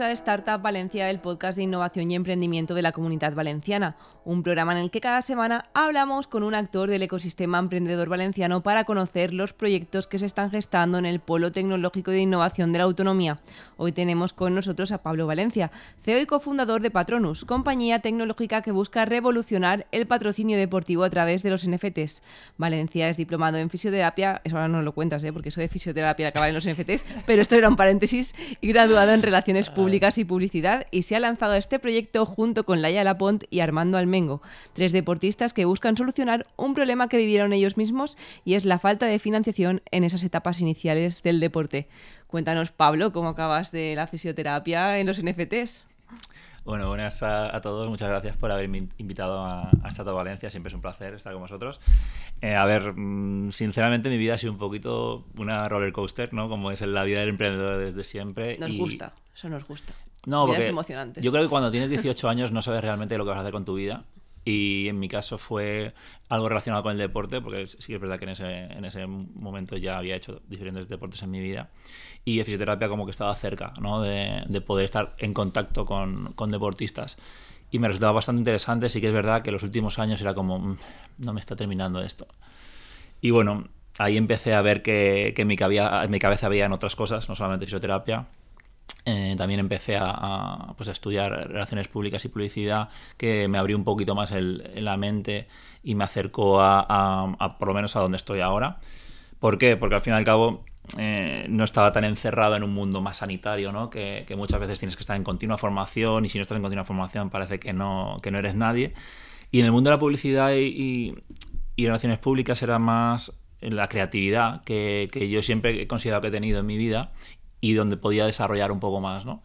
A Startup Valencia, el podcast de innovación y emprendimiento de la comunidad valenciana, un programa en el que cada semana hablamos con un actor del ecosistema emprendedor valenciano para conocer los proyectos que se están gestando en el Polo Tecnológico de Innovación de la Autonomía. Hoy tenemos con nosotros a Pablo Valencia, CEO y cofundador de Patronus, compañía tecnológica que busca revolucionar el patrocinio deportivo a través de los NFTs. Valencia es diplomado en fisioterapia, eso ahora no lo cuentas, ¿eh? porque eso de fisioterapia acaba en los NFTs, pero esto era un paréntesis, y graduado en relación Públicas y Publicidad y se ha lanzado este proyecto junto con Laia Lapont y Armando Almengo, tres deportistas que buscan solucionar un problema que vivieron ellos mismos y es la falta de financiación en esas etapas iniciales del deporte. Cuéntanos, Pablo, cómo acabas de la fisioterapia en los NFTs. Bueno, buenas a, todos. Muchas gracias por haberme invitado a, a Valencia. Siempre es un placer estar con vosotros. Eh, a ver, mm, sinceramente mi vida ha sido un poquito una roller coaster, ¿no? Como es la vida del emprendedor desde siempre. Nos gusta, eso nos gusta. No, porque yo creo que cuando tienes 18 años no sabes realmente lo que vas a hacer con tu vida. Y en mi caso fue algo relacionado con el deporte, porque sí que es verdad que en ese, en ese momento ya había hecho diferentes deportes en mi vida. Y la fisioterapia como que estaba cerca ¿no? de, de, poder estar en contacto con, con, deportistas. Y me resultaba bastante interesante. Sí que es verdad que los últimos años era como, mm, no me está terminando esto. Y bueno, ahí empecé a ver que, que en, mi cabeza, en mi cabeza habían otras cosas, no solamente fisioterapia, eh, también empecé a, pues a, estudiar relaciones públicas y publicidad, que me abrió un poquito más el, la mente y me acercó a, por lo menos a donde estoy ahora. ¿Por qué? Porque al fin y al cabo eh, no estaba tan encerrado en un mundo más sanitario, ¿no? Que, muchas veces tienes que estar en continua formación y si no estás en continua formación parece que no, que no eres nadie. Y en el mundo de la publicidad y, y, relaciones públicas era más la creatividad que, que, yo siempre he considerado que he tenido en mi vida y donde podía desarrollar un poco más, ¿no?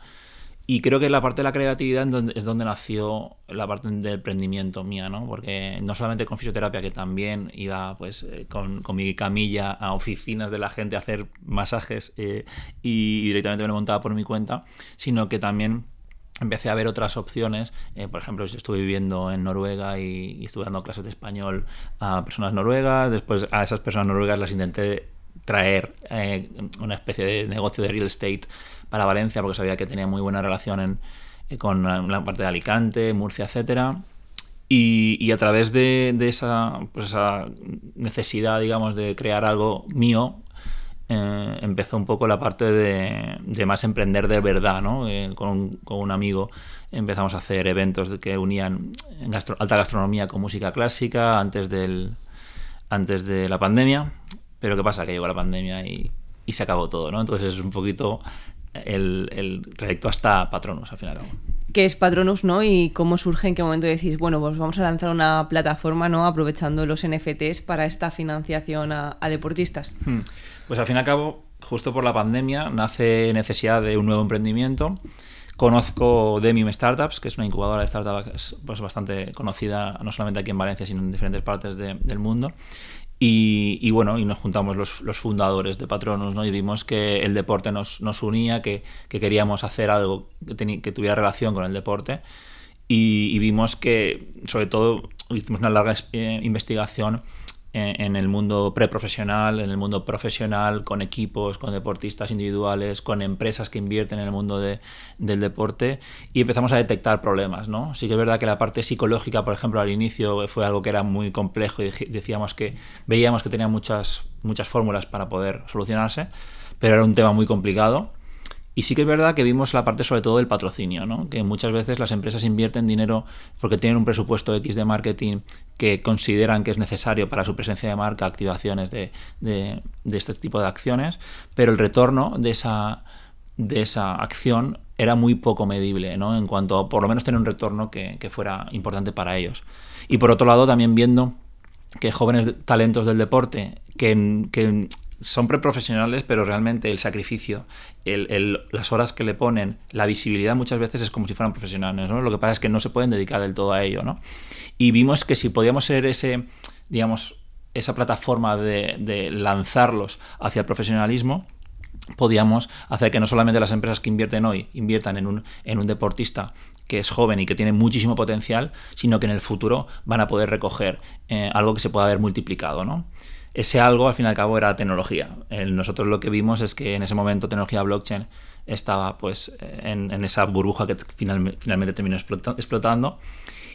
Y creo que la parte de la creatividad es donde nació la parte del emprendimiento mía, ¿no? Porque no solamente con fisioterapia, que también iba pues eh, con, con mi camilla a oficinas de la gente a hacer masajes eh, y directamente me lo montaba por mi cuenta, sino que también empecé a ver otras opciones. Eh, por ejemplo, estuve viviendo en Noruega y, y, estuve dando clases de español a personas noruegas. Después a esas personas noruegas las intenté traer eh, una especie de negocio de real estate para Valencia, porque sabía que tenía muy buena relación eh, con la parte de Alicante, Murcia, etcétera. Y, a través de, esa, pues esa, necesidad, digamos, de crear algo mío, eh, empezó un poco la parte de, más emprender de verdad, ¿no? con, un, amigo empezamos a hacer eventos que unían alta gastronomía con música clásica antes, del, antes de la pandemia pero ¿qué pasa? Que llegó la pandemia y, se acabó todo, ¿no? Entonces es un poquito el, trayecto hasta Patronus, al final. ¿Qué es Patronus, no? Y cómo surge, en qué momento decís, bueno, pues vamos a lanzar una plataforma, ¿no? Aprovechando los NFTs para esta financiación a, deportistas. Hmm. Pues al fin y al cabo, justo por la pandemia, nace necesidad de un nuevo emprendimiento. Conozco Demium Startups, que es una incubadora de startups pues, bastante conocida, no solamente aquí en Valencia, sino en diferentes partes del mundo. Y, bueno, y nos juntamos los, fundadores de Patronos, ¿no? Y vimos que el deporte nos, nos unía, que, queríamos hacer algo que, que, tuviera relación con el deporte. Y, y, vimos que, sobre todo, hicimos una larga eh, investigación en el mundo preprofesional, en el mundo profesional, con equipos, con deportistas individuales, con empresas que invierten en el mundo de, del deporte y empezamos a detectar problemas. ¿no? Sí que es verdad que la parte psicológica, por ejemplo, al inicio fue algo que era muy complejo y decíamos que veíamos que tenía muchas, muchas fórmulas para poder solucionarse, pero era un tema muy complicado y sí que es verdad que vimos la parte sobre todo del patrocinio, ¿no? que muchas veces las empresas invierten dinero porque tienen un presupuesto X de marketing que consideran que es necesario para su presencia de marca, activaciones de, de, este tipo de acciones, pero el retorno de esa, de esa acción era muy poco medible, ¿no? en cuanto a por lo menos tener un retorno que, que fuera importante para ellos. Y por otro lado, también viendo que jóvenes talentos del deporte que, que son preprofesionales, pero realmente el sacrificio, las horas que le ponen, la visibilidad muchas veces es como si fueran profesionales, ¿no? Lo que pasa es que no se pueden dedicar del todo a ello, ¿no? Y vimos que si podíamos ser ese, digamos, esa plataforma de, lanzarlos hacia el profesionalismo, podíamos hacer que no solamente las empresas que invierten hoy inviertan en un, deportista que es joven y que tiene muchísimo potencial, sino que en el futuro van a poder recoger eh, algo que se pueda haber multiplicado. Ese algo, al fin y al cabo, era tecnología. nosotros lo que vimos es que en ese momento tecnología blockchain estaba pues en, esa burbuja que finalmente terminó explotando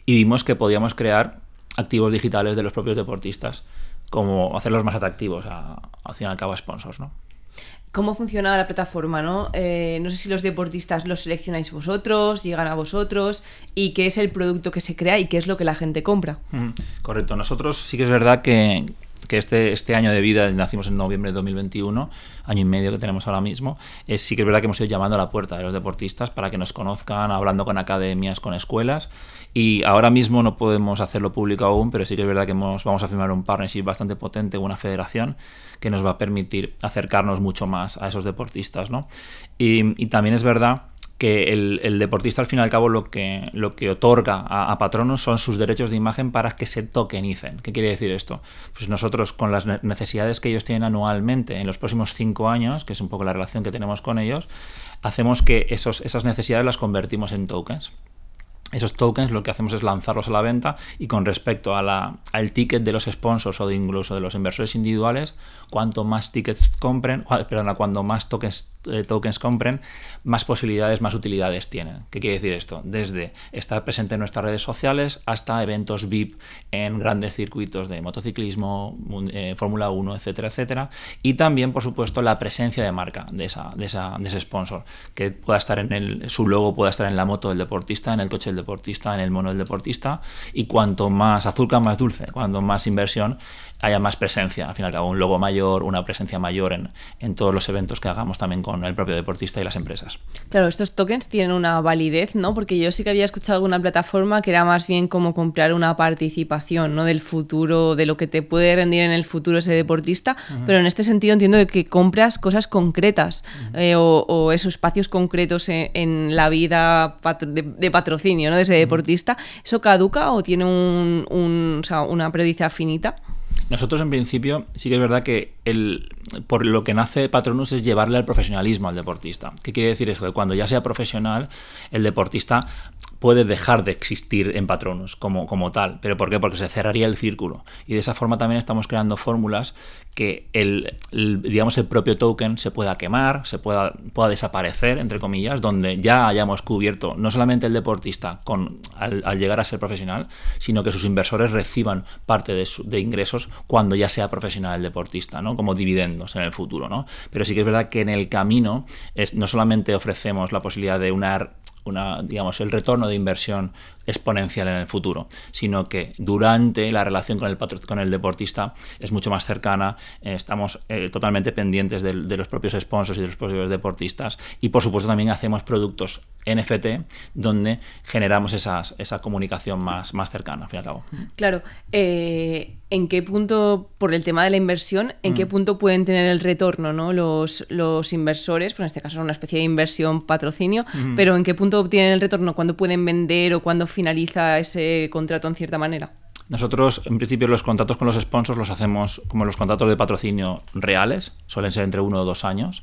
y vimos que podíamos crear activos digitales de los propios deportistas, como hacerlos más atractivos a, al fin y al cabo a sponsors, ¿no? ¿Cómo funciona la plataforma? ¿no? Eh, no sé si los deportistas los seleccionáis vosotros, llegan a vosotros y qué es el producto que se crea y qué es lo que la gente compra. correcto, nosotros sí que es verdad que, que este, este año de vida, nacimos en noviembre de 2021, año y medio que tenemos ahora mismo, es, sí que es verdad que hemos ido llamando a la puerta de los deportistas para que nos conozcan, hablando con academias, con escuelas y ahora mismo no podemos hacerlo público aún, pero sí que es verdad que vamos a firmar un partnership bastante potente, una federación que nos va a permitir acercarnos mucho más a esos deportistas. ¿no? Y, también es verdad que el, deportista al fin y al cabo lo que, lo que otorga a, a, patronos son sus derechos de imagen para que se tokenicen. ¿Qué quiere decir esto? Pues nosotros con las necesidades que ellos tienen anualmente en los próximos cinco años, que es un poco la relación que tenemos con ellos, hacemos que esos, esas necesidades las convertimos en tokens. Esos tokens lo que hacemos es lanzarlos a la venta y con respecto a la, al ticket de los sponsors o de incluso de los inversores individuales, cuanto más tickets compren, perdón, cuando más tokens eh, tokens compren, más posibilidades, más utilidades tienen. ¿Qué quiere decir esto? Desde estar presente en nuestras redes sociales hasta eventos VIP en grandes circuitos de motociclismo, eh, Fórmula 1, etcétera, etcétera. Y también, por supuesto, la presencia de marca de, esa, de, esa, de ese sponsor, que pueda estar en el, su logo pueda estar en la moto del deportista, en el coche del deportista, en el mono del deportista. Y cuanto más azulca, más dulce. Cuanto más inversión, haya más presencia, al fin y al cabo, un logo mayor, una presencia mayor en, en, todos los eventos que hagamos también con el propio deportista y las empresas. Claro, estos tokens tienen una validez, ¿no? Porque yo sí que había escuchado alguna plataforma que era más bien como comprar una participación, ¿no? Del futuro, de lo que te puede rendir en el futuro ese deportista, pero en este sentido entiendo que compras cosas concretas eh, o, esos espacios concretos en, la vida de, patrocinio, ¿no? De ese deportista. ¿Eso caduca o tiene un, un, o sea, una periodicidad finita? Nosotros en principio sí que es verdad que por lo que nace Patronus es llevarle al profesionalismo al deportista. ¿Qué quiere decir eso? Que cuando ya sea profesional, el deportista puede dejar de existir en Patronus como, como tal. ¿Pero por qué? Porque se cerraría el círculo. Y de esa forma también estamos creando fórmulas que el, digamos, el propio token se pueda quemar, se pueda, pueda desaparecer, entre comillas, donde ya hayamos cubierto no solamente el deportista con, al, llegar a ser profesional, sino que sus inversores reciban parte de, ingresos cuando ya sea profesional el deportista, ¿no? Como dividendos en el futuro. ¿no? Pero sí que es verdad que en el camino no solamente ofrecemos la posibilidad de una, digamos, el retorno de inversión exponencial en el futuro, sino que durante la relación con el, con el deportista es mucho más cercana, eh, estamos eh, totalmente pendientes de, los propios sponsors y de los propios deportistas y por supuesto también hacemos productos NFT donde generamos esas, esa comunicación más, más cercana, al fin y al cabo. Claro, eh, ¿en qué punto, por el tema de la inversión, en qué mm. punto pueden tener el retorno ¿no? los, los inversores? Pues en este caso es una especie de inversión patrocinio, pero ¿en qué punto obtienen el retorno? ¿Cuándo pueden vender o cuándo finaliza ese contrato en cierta manera? Nosotros, en principio, los contratos con los sponsors los hacemos como los contratos de patrocinio reales, suelen ser entre uno o dos años.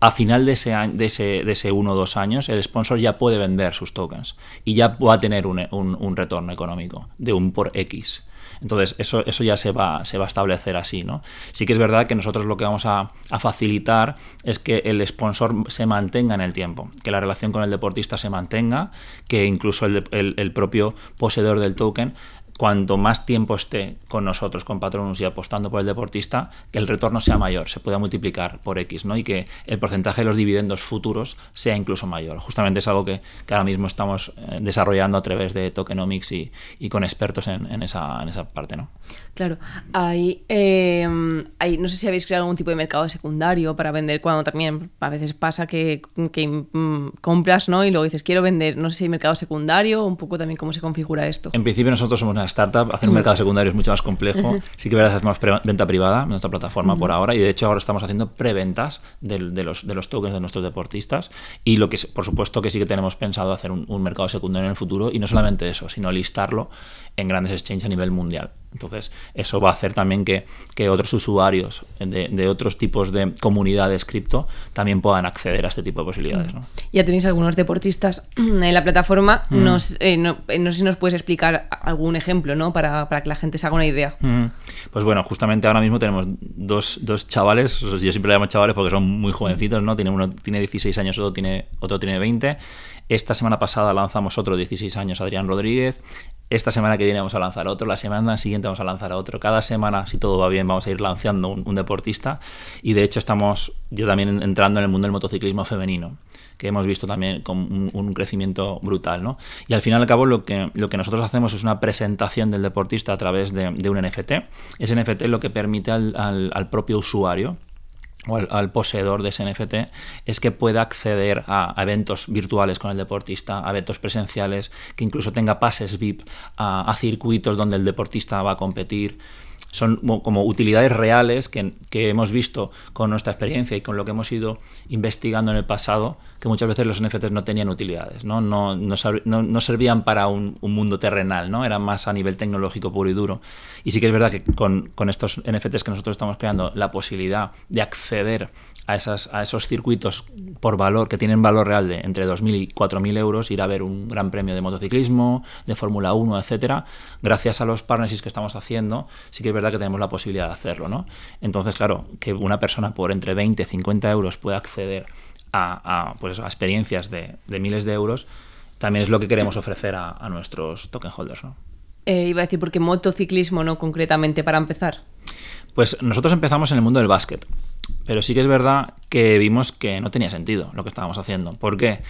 A final de ese, uno o dos años, el sponsor ya puede vender sus tokens y ya va a tener un, un retorno económico de un por X. Entonces, eso, eso ya se va, se va a establecer así, ¿no? Sí que es verdad que nosotros lo que vamos a, facilitar es que el sponsor se mantenga en el tiempo, que la relación con el deportista se mantenga, que incluso el propio poseedor del token cuanto más tiempo esté con nosotros, con Patronus y apostando por el deportista, que el retorno sea mayor, se pueda multiplicar por X, ¿no? Y que el porcentaje de los dividendos futuros sea incluso mayor. Justamente es algo que, ahora mismo estamos eh, desarrollando a través de tokenomics y, con expertos en, esa, en esa parte, ¿no? Claro, hay, em, hay, no sé si habéis creado algún tipo de mercado secundario para vender cuando también a veces pasa que, mm, compras, ¿no? Y luego dices, quiero vender, no sé si hay mercado secundario, un poco también cómo se configura esto. En principio nosotros somos una startup, hacer un mercado secundario es mucho más complejo. Sí que verdad hacemos venta privada en nuestra plataforma por ahora y de hecho ahora estamos haciendo preventas de, de, los, de los tokens de nuestros deportistas y lo que por supuesto que sí que tenemos pensado hacer un, un mercado secundario en el futuro y no solamente eso, sino listarlo en grandes exchanges a nivel mundial. Entonces, eso va a hacer también que, que otros usuarios de, de, otros tipos de comunidades cripto también puedan acceder a este tipo de posibilidades. ¿no? Ya tenéis algunos deportistas en la plataforma. Mm. Nos, eh, no, eh, no, sé si nos puedes explicar algún ejemplo ¿no? para, para que la gente se haga una idea. Mm. Pues bueno, justamente ahora mismo tenemos dos, dos chavales, yo siempre le llamo chavales porque son muy jovencitos, ¿no? Tiene uno tiene 16 años, otro tiene, otro tiene 20. Esta semana pasada lanzamos otro 16 años, Adrián Rodríguez. Esta semana que viene vamos a lanzar otro, la semana siguiente vamos a lanzar otro. Cada semana, si todo va bien, vamos a ir lanzando un, un deportista. Y de hecho estamos yo también entrando en el mundo del motociclismo femenino que hemos visto también con un, crecimiento brutal. ¿no? Y al final al cabo lo que, lo que nosotros hacemos es una presentación del deportista a través de, un NFT. Ese NFT lo que permite al, al, propio usuario o al, poseedor de ese NFT es que pueda acceder a, eventos virtuales con el deportista, a eventos presenciales, que incluso tenga pases VIP a circuitos donde el deportista va a competir son como utilidades reales que, que, hemos visto con nuestra experiencia y con lo que hemos ido investigando en el pasado, que muchas veces los NFTs no tenían utilidades, no, no, no, no, servían para un, un, mundo terrenal, ¿no? eran más a nivel tecnológico puro y duro. Y sí que es verdad que con, con estos NFTs que nosotros estamos creando, la posibilidad de acceder a, esas, a esos circuitos por valor, que tienen valor real de entre 2.000 y 4.000 euros, ir a ver un gran premio de motociclismo, de Fórmula 1, etcétera, gracias a los partnerships que estamos haciendo, sí que es verdad que tenemos la posibilidad de hacerlo. ¿no? Entonces, claro, que una persona por entre 20 y 50 euros pueda acceder a, a, pues, a experiencias de, de, miles de euros, también es lo que queremos ofrecer a, a nuestros token holders. ¿no? Eh, iba a decir, porque motociclismo, ¿no? Concretamente, para empezar. Pues nosotros empezamos en el mundo del básquet. Pero sí que es verdad que vimos que no tenía sentido lo que estábamos haciendo. ¿Por qué?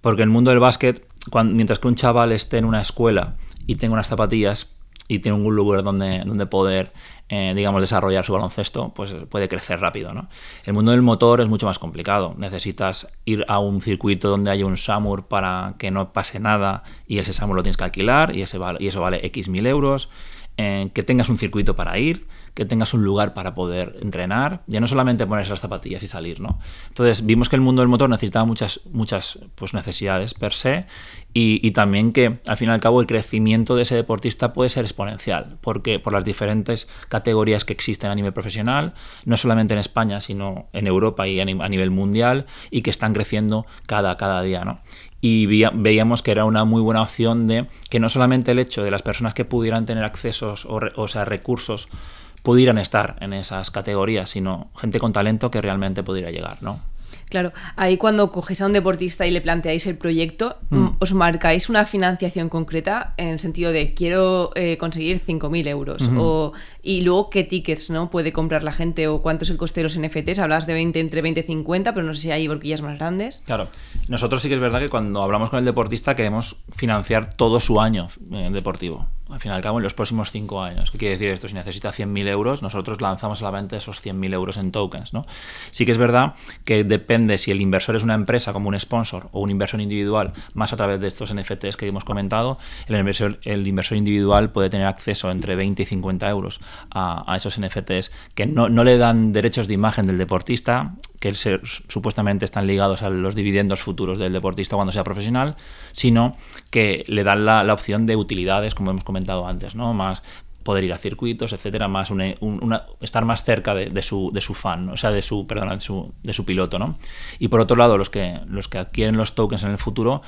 Porque el mundo del básquet, mientras que un chaval esté en una escuela y tenga unas zapatillas y tiene un lugar donde, donde poder, eh, digamos, desarrollar su baloncesto, pues puede crecer rápido. ¿no? El mundo del motor es mucho más complicado. Necesitas ir a un circuito donde haya un SAMUR para que no pase nada y ese SAMUR lo tienes que alquilar y eso vale X mil euros. Eh, que tengas un circuito para ir que tengas un lugar para poder entrenar, ya no solamente ponerse las zapatillas y salir, ¿no? Entonces vimos que el mundo del motor necesitaba muchas, muchas pues, necesidades per se y, y, también que al fin y al cabo el crecimiento de ese deportista puede ser exponencial, porque por las diferentes categorías que existen a nivel profesional, no solamente en España, sino en Europa y a nivel mundial, y que están creciendo cada, cada día, ¿no? y veíamos que era una muy buena opción de que no solamente el hecho de las personas que pudieran tener accesos o, o sea, recursos pudieran estar en esas categorías, sino gente con talento que realmente pudiera llegar, ¿no? Claro, ahí cuando cogéis a un deportista y le planteáis el proyecto, mm. ¿os marcáis una financiación concreta en el sentido de quiero eh, conseguir 5.000 euros? O, y luego, ¿qué tickets no puede comprar la gente o cuánto es el coste de los NFTs? Hablas de 20, entre 20 y 50, pero no sé si hay horquillas más grandes. Claro, nosotros sí que es verdad que cuando hablamos con el deportista queremos financiar todo su año eh, deportivo al fin y al cabo, en los próximos cinco años. ¿Qué quiere decir esto? Si necesita 100.000 euros, nosotros lanzamos a la venta esos 100.000 euros en tokens. ¿no? Sí que es verdad que depende si el inversor es una empresa como un sponsor o un inversor individual, más a través de estos NFTs que hemos comentado, el inversor, el inversor individual puede tener acceso entre 20 y 50 euros a, a esos NFTs que no, no le dan derechos de imagen del deportista, que se, supuestamente están ligados a los dividendos futuros del deportista cuando sea profesional, sino que le dan la, opción de utilidades, como hemos comentado antes, ¿no? Más poder ir a circuitos, etcétera, más una, estar más cerca de, su, de su fan, o sea, de su, de su, de su piloto, ¿no? Y por otro lado, los que, los que adquieren los tokens en el futuro,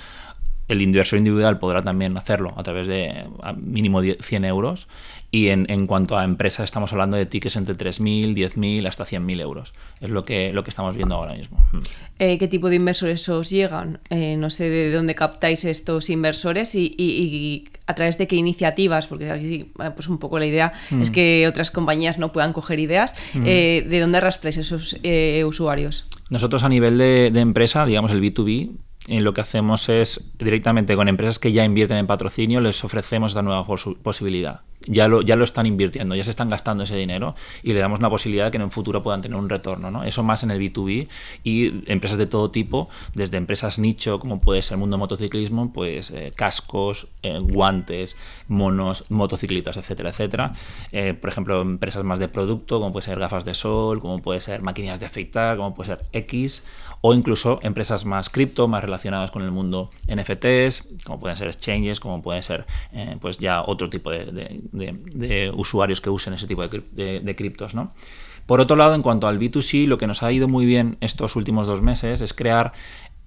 el inversor individual podrá también hacerlo a través de a mínimo 100 euros y en, en, cuanto a empresas estamos hablando de tickets entre 3.000, 10.000 hasta 100.000 euros. Es lo que, lo que estamos viendo ahora mismo. Hmm. Eh, ¿Qué tipo de inversores os llegan? Eh, no sé de dónde captáis estos inversores y, y, y, a través de qué iniciativas, porque aquí pues un poco la idea mm. es que otras compañías no puedan coger ideas. Mm. Eh, ¿De dónde arrastráis esos usuarios? Nosotros a nivel de, de empresa, digamos el B2B, lo que hacemos es directamente con empresas que ya invierten en patrocinio, les ofrecemos esta nueva posibilidad. Ya lo, ya lo están invirtiendo, ya se están gastando ese dinero y le damos una posibilidad de que en un futuro puedan tener un retorno. ¿no? Eso más en el B2B y empresas de todo tipo, desde empresas nicho, como puede ser el mundo motociclismo, pues eh, cascos, eh, guantes, monos, motocicletas, etcétera, etcétera. Eh, por ejemplo, empresas más de producto, como puede ser gafas de sol, como puede ser máquinas de afeitar, como puede ser X, o incluso empresas más cripto, más relacionadas con el mundo NFTs, como pueden ser exchanges, como pueden ser pues ya otro tipo de, usuarios que usen ese tipo de, criptos, ¿no? Por otro lado, en cuanto al B2C, lo que nos ha ido muy bien estos últimos dos meses es crear,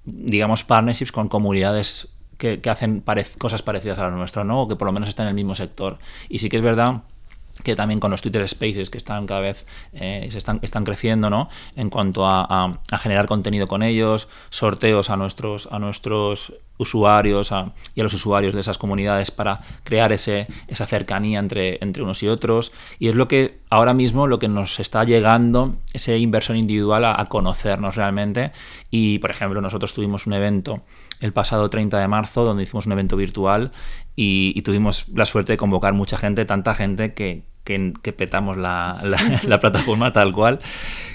digamos, partnerships con comunidades que, hacen cosas parecidas a la nuestra, ¿no? O que por lo menos están en el mismo sector. Y sí que es verdad que también con los Twitter Spaces que están cada vez eh, se están, están creciendo ¿no? en cuanto a, generar contenido con ellos, sorteos a nuestros, a nuestros usuarios y a los usuarios de esas comunidades para crear ese, esa cercanía entre, entre unos y otros. Y es lo que ahora mismo lo que nos está llegando, ese inversión individual a, conocernos realmente. Y, por ejemplo, nosotros tuvimos un evento el pasado 30 de marzo donde hicimos un evento virtual y, tuvimos la suerte de convocar mucha gente, tanta gente que, que, petamos la, la, plataforma tal cual.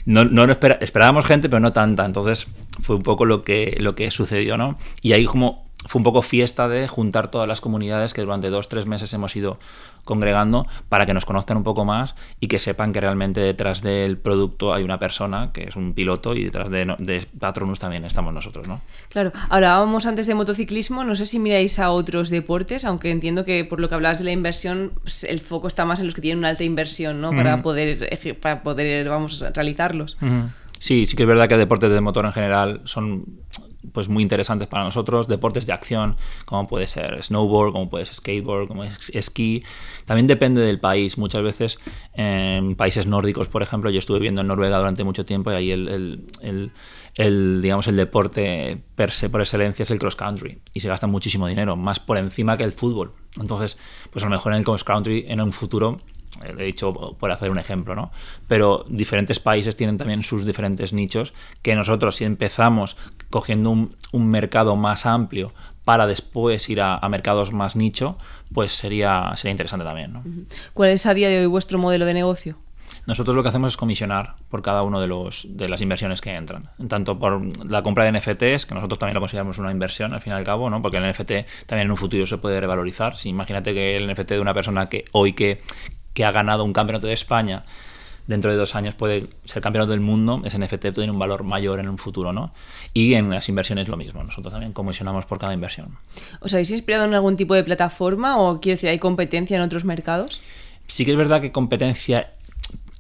No, no esperábamos gente, pero no tanta. Entonces fue un poco lo que, lo que sucedió, ¿no? Y ahí como fue un poco fiesta de juntar todas las comunidades que durante dos, tres meses hemos ido congregando para que nos conozcan un poco más y que sepan que realmente detrás del producto hay una persona que es un piloto y detrás de, de Patronus también estamos nosotros, ¿no? Claro, hablábamos antes de motociclismo, no sé si miráis a otros deportes, aunque entiendo que por lo que hablabas de la inversión, pues, el foco está más en los que tienen una alta inversión, ¿no? Para poder, para poder vamos, realizarlos. Sí, sí que es verdad que deportes de motor en general son pues muy interesantes para nosotros, deportes de acción, como puede ser snowboard, como puede ser skateboard, como es esquí. También depende del país. Muchas veces en países nórdicos, por ejemplo, yo estuve viendo en Noruega durante mucho tiempo y ahí el, el, digamos, el deporte per se, por excelencia, es el cross country. Y se gasta muchísimo dinero, más por encima que el fútbol. Entonces, pues a lo mejor en el cross country en un futuro he dicho por hacer un ejemplo, ¿no? Pero diferentes países tienen también sus diferentes nichos que nosotros si empezamos cogiendo un, mercado más amplio para después ir a, mercados más nicho, pues sería, sería interesante también. ¿no? ¿Cuál es a día de hoy vuestro modelo de negocio? Nosotros lo que hacemos es comisionar por cada uno de, los, de las inversiones que entran. Tanto por la compra de NFTs, que nosotros también lo consideramos una inversión al fin y al cabo, ¿no? porque el NFT también en un futuro se puede revalorizar. Si imagínate que el NFT de una persona que hoy que, que ha ganado un campeonato de España dentro de dos años puede ser campeonato del mundo, ese NFT tiene un valor mayor en un futuro, ¿no? Y en las inversiones lo mismo, nosotros también comisionamos por cada inversión. ¿Os habéis inspirado en algún tipo de plataforma o quiero decir, hay competencia en otros mercados? Sí que es verdad que competencia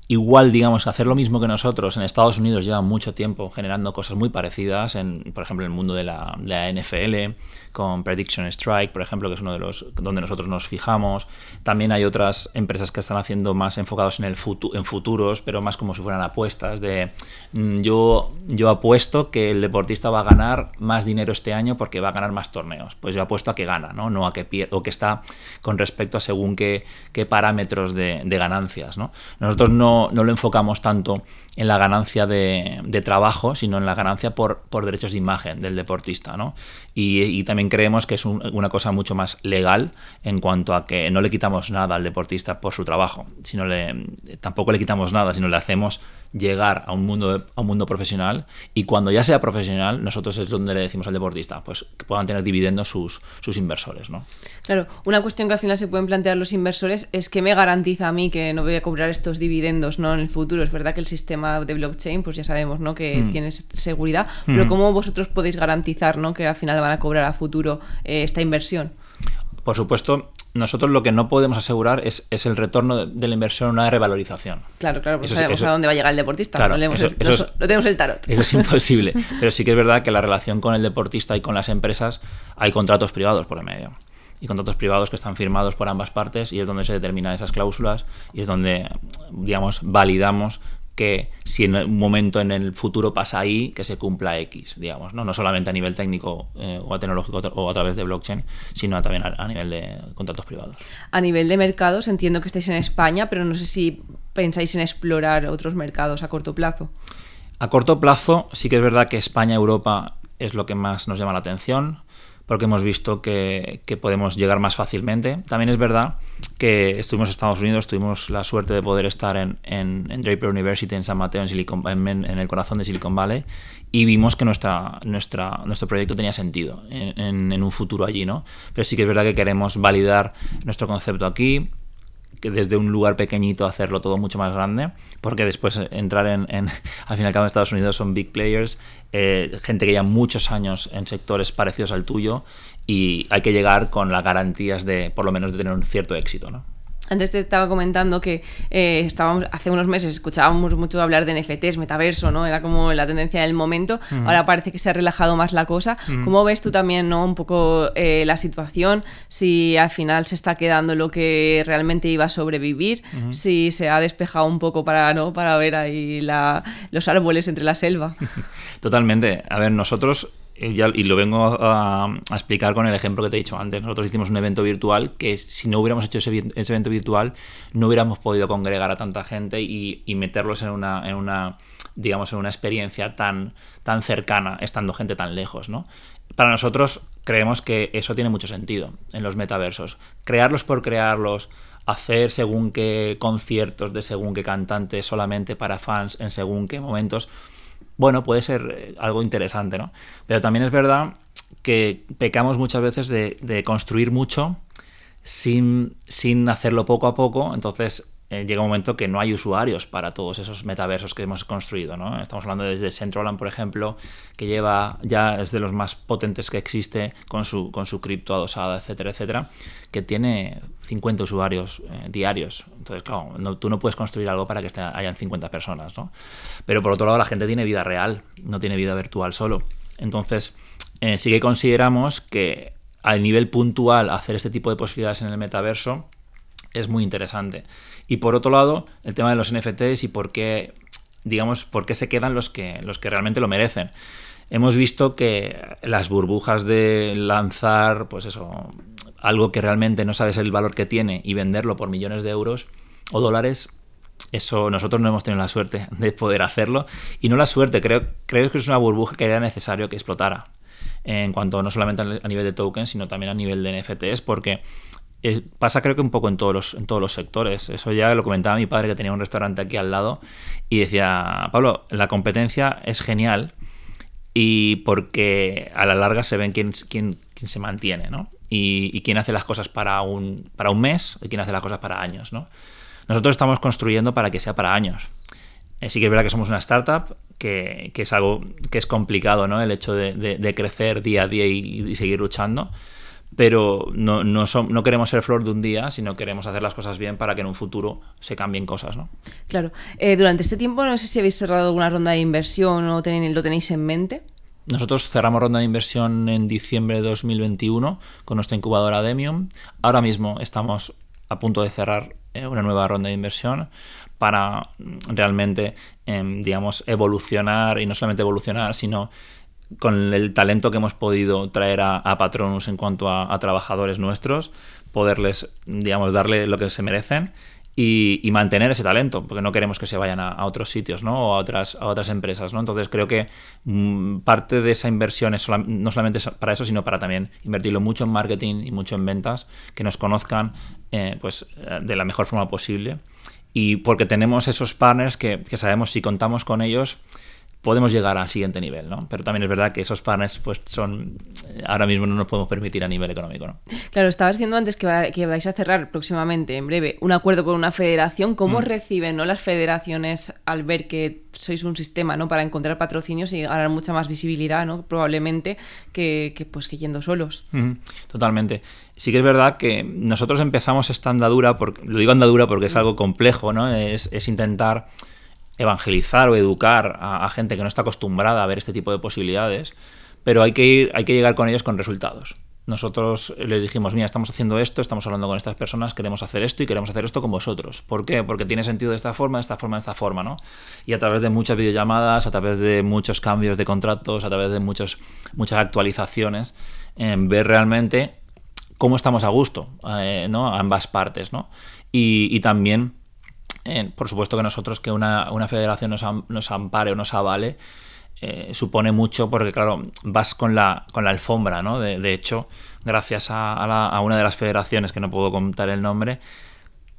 igual, digamos, hacer lo mismo que nosotros en Estados Unidos lleva mucho tiempo generando cosas muy parecidas, en, por ejemplo, en el mundo de la, de la NFL, con Prediction Strike, por ejemplo, que es uno de los donde nosotros nos fijamos. También hay otras empresas que están haciendo más enfocados en el en futuros, pero más como si fueran apuestas de mm, yo yo apuesto que el deportista va a ganar más dinero este año porque va a ganar más torneos. Pues yo apuesto a que gana, ¿no? No a que pierde o que está con respecto a según qué, qué parámetros de, ganancias, ¿no? Nosotros no, no lo enfocamos tanto en la ganancia de, de, trabajo, sino en la ganancia por, por derechos de imagen del deportista. ¿no? Y, también creemos que es una cosa mucho más legal en cuanto a que no le quitamos nada al deportista por su trabajo, sino le, tampoco le quitamos nada, sino le hacemos llegar a un mundo a un mundo profesional y cuando ya sea profesional nosotros es donde le decimos al deportista pues que puedan tener dividendos sus, sus inversores ¿no? claro una cuestión que al final se pueden plantear los inversores es que me garantiza a mí que no voy a cobrar estos dividendos no en el futuro es verdad que el sistema de blockchain pues ya sabemos no que mm. tiene seguridad pero mm. cómo vosotros podéis garantizar no que al final van a cobrar a futuro eh, esta inversión por supuesto nosotros lo que no podemos asegurar es, es el retorno de, la inversión, una revalorización. Claro, claro, pues sabemos a dónde va a llegar el deportista, no, tenemos el tarot. Eso es imposible, pero sí que es verdad que la relación con el deportista y con las empresas hay contratos privados por el medio. Y contratos privados que están firmados por ambas partes y es donde se determinan esas cláusulas y es donde, digamos, validamos que si en un momento en el futuro pasa ahí, que se cumpla X, digamos, no, no solamente a nivel técnico eh, o tecnológico o a través de blockchain, sino también a, nivel de contratos privados. A nivel de mercados, entiendo que estáis en España, pero no sé si pensáis en explorar otros mercados a corto plazo. A corto plazo, sí que es verdad que España, Europa es lo que más nos llama la atención porque hemos visto que, podemos llegar más fácilmente. También es verdad que estuvimos en Estados Unidos, tuvimos la suerte de poder estar en, en, Draper University en San Mateo, en, Silicon, en, el corazón de Silicon Valley, y vimos que nuestro proyecto tenía sentido en, un futuro allí. ¿no? Pero sí que es verdad que queremos validar nuestro concepto aquí, que desde un lugar pequeñito hacerlo todo mucho más grande, porque después entrar en, y al cabo en Estados Unidos son big players, eh, gente que lleva muchos años en sectores parecidos al tuyo y hay que llegar con las garantías de por lo menos de tener un cierto éxito, ¿no? Antes te estaba comentando que eh, estábamos hace unos meses escuchábamos mucho hablar de NFTs, metaverso, ¿no? Era como la tendencia del momento. Ahora parece que se ha relajado más la cosa. ¿Cómo ves tú también, ¿no? Un poco eh, la situación, si al final se está quedando lo que realmente iba a sobrevivir, si se ha despejado un poco para, ¿no? Para ver ahí la, los árboles entre la selva. Totalmente. A ver, nosotros y lo vengo a, explicar con el ejemplo que te he dicho antes. Nosotros hicimos un evento virtual que si no hubiéramos hecho ese, evento virtual no hubiéramos podido congregar a tanta gente y, meterlos en una, en una, digamos, en una experiencia tan, tan cercana, estando gente tan lejos, ¿no? Para nosotros creemos que eso tiene mucho sentido en los metaversos. Crearlos por crearlos, hacer según qué conciertos de según qué cantantes solamente para fans en según qué momentos bueno, puede ser eh, algo interesante, ¿no? Pero también es verdad que pecamos muchas veces de, construir mucho sin, sin, hacerlo poco a poco, entonces eh, llega un momento que no hay usuarios para todos esos metaversos que hemos construido, ¿no? Estamos hablando desde Centraland, por ejemplo, que lleva ya es de los más potentes que existe con su, con su cripto adosada, etcétera, etcétera, que tiene 50 usuarios eh, diarios. Entonces, claro, tú no puedes construir algo para que hayan 50 personas, ¿no? Pero por otro lado, la gente tiene vida real, no tiene vida virtual solo. Entonces, eh, sí que consideramos que a nivel puntual hacer este tipo de posibilidades en el metaverso es muy interesante. Y por otro lado, el tema de los NFTs y por qué, digamos, por qué se quedan los que, los que realmente lo merecen. Hemos visto que las burbujas de lanzar, pues eso, algo que realmente no sabes el valor que tiene y venderlo por millones de euros o dólares, eso nosotros no hemos tenido la suerte de poder hacerlo. Y no la suerte, creo, creo que es una burbuja que era necesario que explotara. En cuanto no solamente a nivel de tokens, sino también a nivel de NFTs, porque pasa creo que un poco en todos, los, en todos los sectores. Eso ya lo comentaba mi padre que tenía un restaurante aquí al lado y decía, Pablo, la competencia es genial y porque a la larga se ven quién, quién, quién se mantiene, ¿no? Y, quién hace las cosas para un, para un mes y quién hace las cosas para años, ¿no? Nosotros estamos construyendo para que sea para años. Eh, sí que es verdad que somos una startup, que, que, es algo que es complicado, ¿no? El hecho de, crecer día a día y seguir luchando pero no, no, no, queremos ser flor de un día, sino queremos hacer las cosas bien para que en un futuro se cambien cosas, ¿no? Claro. Eh, durante este tiempo, no sé si habéis cerrado alguna ronda de inversión o tenéis, lo tenéis en mente. Nosotros cerramos ronda de inversión en diciembre de 2021 con nuestra incubadora Demium. Ahora mismo estamos a punto de cerrar eh, una nueva ronda de inversión para mm, realmente, em, digamos, evolucionar y no solamente evolucionar, sino con el talento que hemos podido traer a, Patronus en cuanto a, trabajadores nuestros, poderles, digamos, darle lo que se merecen y, mantener ese talento, porque no queremos que se vayan a, otros sitios ¿no? o a otras, a otras empresas. ¿no? Entonces creo que mm, parte de esa inversión es no solamente para eso, sino para también invertirlo mucho en marketing y mucho en ventas, que nos conozcan eh, pues, eh, de la mejor forma posible. Y porque tenemos esos partners que, que sabemos si contamos con ellos, podemos llegar al siguiente nivel, ¿no? Pero también es verdad que esos partners pues son ahora mismo no nos podemos permitir a nivel económico, ¿no? Claro, estabas diciendo antes que, que vais a cerrar próximamente, en breve, un acuerdo con una federación. ¿Cómo mm. reciben ¿no? las federaciones al ver que sois un sistema ¿no? para encontrar patrocinios y ganar mucha más visibilidad, ¿no? Probablemente que, pues que yendo solos. Totalmente. Sí que es verdad que nosotros empezamos esta andadura, porque, lo digo andadura porque es mm. algo complejo, ¿no? Es, es intentar evangelizar o educar a, gente que no está acostumbrada a ver este tipo de posibilidades, pero hay que, ir, hay que llegar con ellos con resultados. Nosotros les dijimos, mira, estamos haciendo esto, estamos hablando con estas personas, queremos hacer esto y queremos hacer esto con vosotros. ¿Por qué? Porque tiene sentido de esta forma, de esta forma, de esta forma, ¿no? Y a través de muchas videollamadas, a través de muchos cambios de contratos, a través de muchos, muchas actualizaciones, ver realmente cómo estamos a gusto, eh, ¿no? A ambas partes, ¿no? Y, y también por supuesto que nosotros que una, federación nos, ampare o nos avale, eh, supone mucho porque, claro, vas con la, con la alfombra, ¿no? De, hecho, gracias a, una de las federaciones, que no puedo contar el nombre,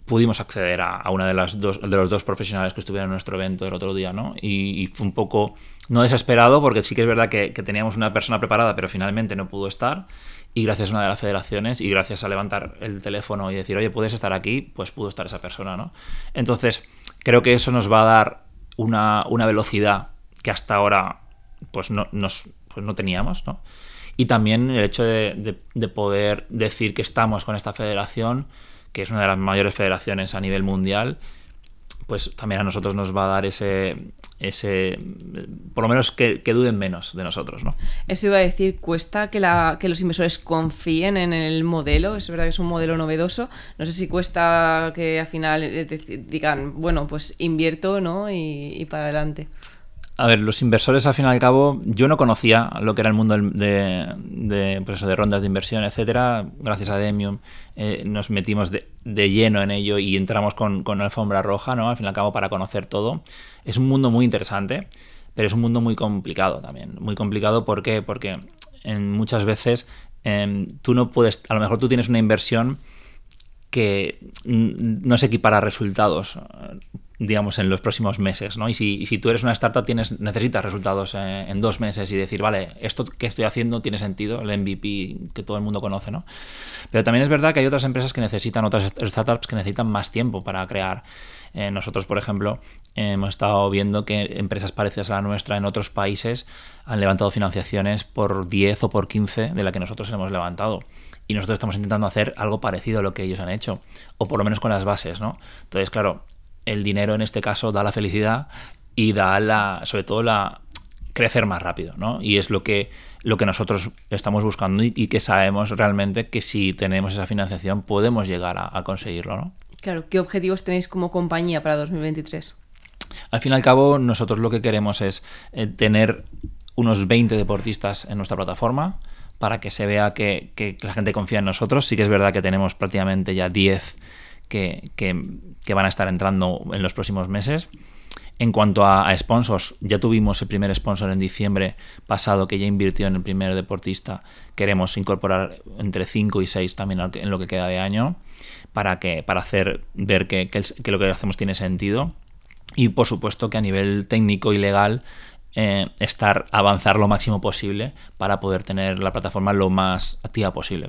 pudimos acceder a, una de las dos de los dos profesionales que estuvieron en nuestro evento el otro día, ¿no? Y, fue un poco no desesperado porque sí que es verdad que, teníamos una persona preparada, pero finalmente no pudo estar. Y gracias a una de las federaciones y gracias a levantar el teléfono y decir, oye, puedes estar aquí, pues pudo estar esa persona, ¿no? Entonces, creo que eso nos va a dar una, velocidad que hasta ahora pues no, nos, pues no teníamos, ¿no? Y también el hecho de, de poder decir que estamos con esta federación que es una de las mayores federaciones a nivel mundial, pues también a nosotros nos va a dar ese, ese por lo menos que, duden menos de nosotros, ¿no? Eso iba a decir, cuesta que, la, que los inversores confíen en el modelo, es verdad que es un modelo novedoso, no sé si cuesta que al final eh, digan, bueno, pues invierto, ¿no? Y, y para adelante. A ver, los inversores al fin y al cabo, yo no conocía lo que era el mundo de, de, pues de rondas de inversión, etcétera. Gracias a Demium eh, nos metimos de, lleno en ello y entramos con, con alfombra roja, ¿no? Al fin y al cabo, para conocer todo. Es un mundo muy interesante, pero es un mundo muy complicado también. Muy complicado ¿por qué? porque en muchas veces em, tú no puedes, a lo mejor tú tienes una inversión que no se equipara resultados digamos, en los próximos meses, ¿no? Y si, si tú eres una startup, tienes, necesitas resultados eh, en, dos meses y decir, vale, esto que estoy haciendo tiene sentido, el MVP que todo el mundo conoce, ¿no? Pero también es verdad que hay otras empresas que necesitan, otras startups que necesitan más tiempo para crear. Eh, nosotros, por ejemplo, hemos estado viendo que empresas parecidas a la nuestra en otros países han levantado financiaciones por 10 o por 15 de la que nosotros hemos levantado. Y nosotros estamos intentando hacer algo parecido a lo que ellos han hecho, o por lo menos con las bases, ¿no? Entonces, claro, el dinero en este caso da la felicidad y da la, sobre todo la crecer más rápido, ¿no? Y es lo que, lo que nosotros estamos buscando y, que sabemos realmente que si tenemos esa financiación podemos llegar a, conseguirlo, ¿no? Claro, ¿qué objetivos tenéis como compañía para 2023? Al fin y al cabo, nosotros lo que queremos es eh, tener unos 20 deportistas en nuestra plataforma para que se vea que, que, la gente confía en nosotros. Sí que es verdad que tenemos prácticamente ya 10 que, van a estar entrando en los próximos meses. En cuanto a, sponsors, ya tuvimos el primer sponsor en diciembre pasado que ya invirtió en el primer deportista. Queremos incorporar entre 5 y 6 también en lo que queda de año para, que, para hacer ver que, lo que hacemos tiene sentido. Y por supuesto que a nivel técnico y legal eh, estar, avanzar lo máximo posible para poder tener la plataforma lo más activa posible.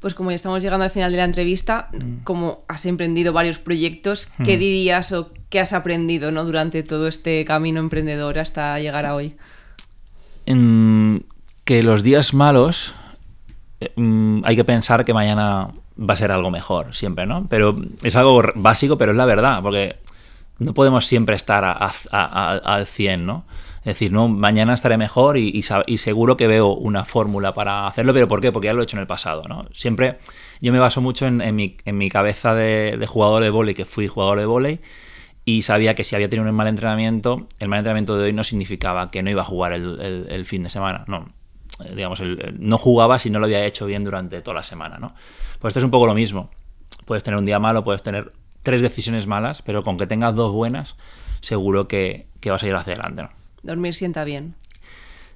Pues como ya estamos llegando al final de la entrevista, mm. como has emprendido varios proyectos, ¿qué mm. dirías o qué has aprendido ¿no? durante todo este camino emprendedor hasta llegar a hoy? que los días malos eh, mm, hay que pensar que mañana va a ser algo mejor, siempre, ¿no? Pero es algo básico, pero es la verdad, porque no podemos siempre estar al 100, ¿no? Es decir, no, mañana estaré mejor y, seguro que veo una fórmula para hacerlo, pero ¿por qué? Porque ya lo he hecho en el pasado, ¿no? Siempre yo me baso mucho en, mi, cabeza de, jugador de volei, que fui jugador de volei, y sabía que si había tenido un mal entrenamiento, el mal entrenamiento de hoy no significaba que no iba a jugar el, fin de semana, no. Eh, digamos, no jugaba si no lo había hecho bien durante toda la semana, ¿no? Pues esto es un poco lo mismo. Puedes tener un día malo, puedes tener tres decisiones malas, pero con que tengas dos buenas, seguro que, que vas a ir hacia adelante, ¿no? Dormir sienta bien.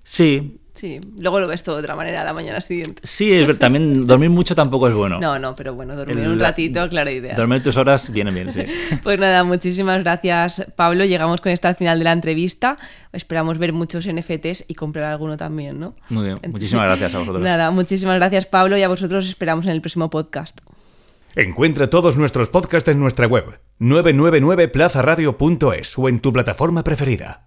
Sí. Sí, luego lo ves todo de otra manera a la mañana siguiente. Sí, también dormir mucho tampoco es bueno. No, no, pero bueno, dormir un ratito, clara idea. Dormir tus horas viene bien, sí. pues nada, muchísimas gracias, Pablo. Llegamos con esto al final de la entrevista. Esperamos ver muchos NFTs y comprar alguno también, ¿no? Muy bien, muchísimas gracias a vosotros. Nada, muchísimas gracias, Pablo, y a vosotros esperamos en el próximo podcast. Encuentra todos nuestros podcasts en nuestra web 999plazaradio.es o en tu plataforma preferida.